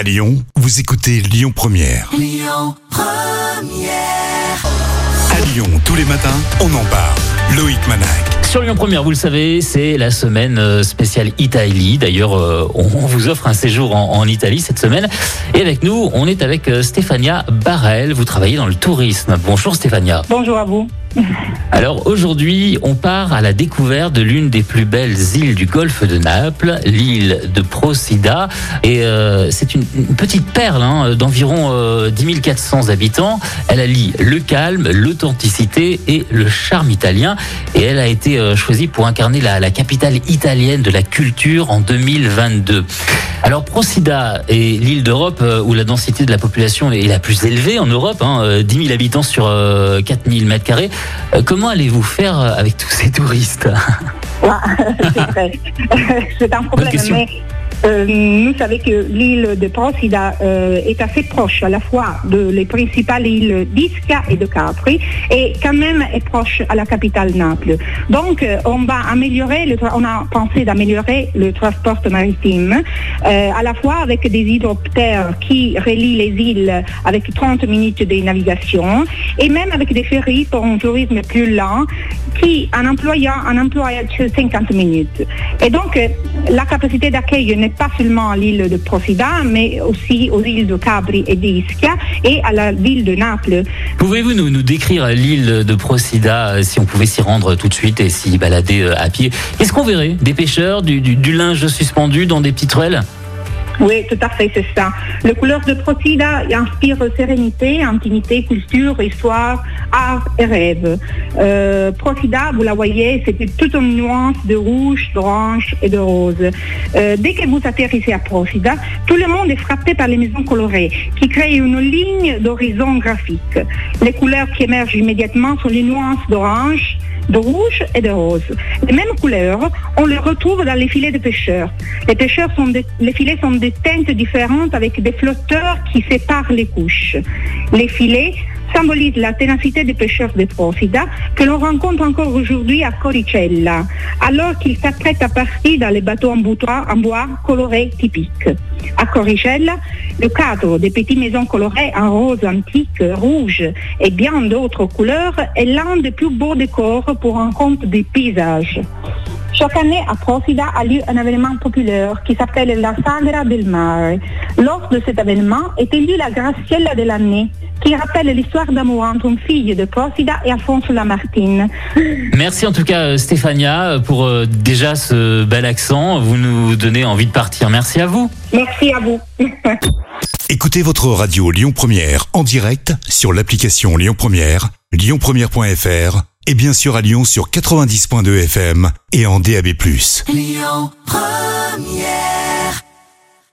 À Lyon, vous écoutez Lyon Première. À Lyon, tous les matins, on en parle. Loïc Manac. Sur Lyon Première, vous le savez, c'est la semaine euh, spéciale Italie. D'ailleurs, euh, on vous offre un séjour en, en Italie cette semaine. Et avec nous, on est avec euh, Stéphania Barrel. Vous travaillez dans le tourisme. Bonjour Stéphania. Bonjour à vous. Alors aujourd'hui, on part à la découverte de l'une des plus belles îles du golfe de Naples, l'île de Procida. Et euh, c'est une, petite perle hein, d'environ euh, 10 400 habitants. Elle allie le calme, l'authenticité et le charme italien. Et elle a été euh, choisie pour incarner la, la capitale italienne de la culture en 2022. Alors Procida est l'île d'Europe euh, où la densité de la population est la plus élevée en Europe, hein, euh, 10 000 habitants sur euh, 4 000 mètres carrés. Euh, Comment allez-vous faire euh, avec tous ces touristes? C'est un problème. Mais euh, nous savons que l'île de Procida euh, est assez proche à la fois de les principales îles d'Ischia et de Capri et quand même est proche à la capitale Naples. Donc euh, on va améliorer, le on a pensé d'améliorer le transport maritime euh, à la fois avec des hydroptères qui relient les îles avec 30 minutes de navigation et même avec des ferries pour un tourisme plus lent qui en employant un de 50 minutes. Et donc, euh, la capacité d'accueil n'est pas seulement à l'île de Procida, mais aussi aux îles de Capri et d'Ischia et à la ville de Naples. Pouvez-vous nous, décrire l'île de Procida, euh, si on pouvait s'y rendre tout de suite et s'y balader euh, à pied? Qu'est-ce qu'on verrait? Des pêcheurs, du, du- du linge suspendu dans des petites ruelles? Oui, tout à fait, c'est ça. Le couleur de Procida inspire sérénité, intimité, culture, histoire, art et rêve. Euh, vous la voyez, c'était toute une nuance de rouge, d'orange et de rose. Euh, dès que vous atterrissez à Procida, tout le monde est frappé par les maisons colorées qui créent une ligne d'horizon graphique. Les couleurs qui émergent immédiatement sont les nuances d'orange, de rouge et de rose. Les mêmes couleurs, on les retrouve dans les filets de pêcheurs. Les des- filets sont de teintes différentes avec des flotteurs qui séparent les couches. Les filets symbolisent la ténacité des pêcheurs de Procida que l'on rencontre encore aujourd'hui à Coricella, alors qu'ils s'apprêtent à partir dans les bateaux en en bois colorés typiques. À Coricella, le cadre des petites maisons colorées en rose antique, rouge et bien d'autres couleurs est l'un des plus beaux décors pour rencontre des paysages. Chaque année, à Procida a lieu un événement populaire qui s'appelle la Sagra del Mare. Lors de cet événement est élue la Graciella de l'année, qui rappelle l'histoire d'amour entre une fille de Procida et Alphonse Lamartine. Merci en tout cas euh, Stéphania pour euh, déjà ce bel accent. Vous nous donnez envie de partir. Merci à vous. Merci à vous. Écoutez votre radio Lyon Première en direct sur l'application Lyon Première, lyonpremière.fr et bien sûr à Lyon sur 90.2 FM et en DAB+.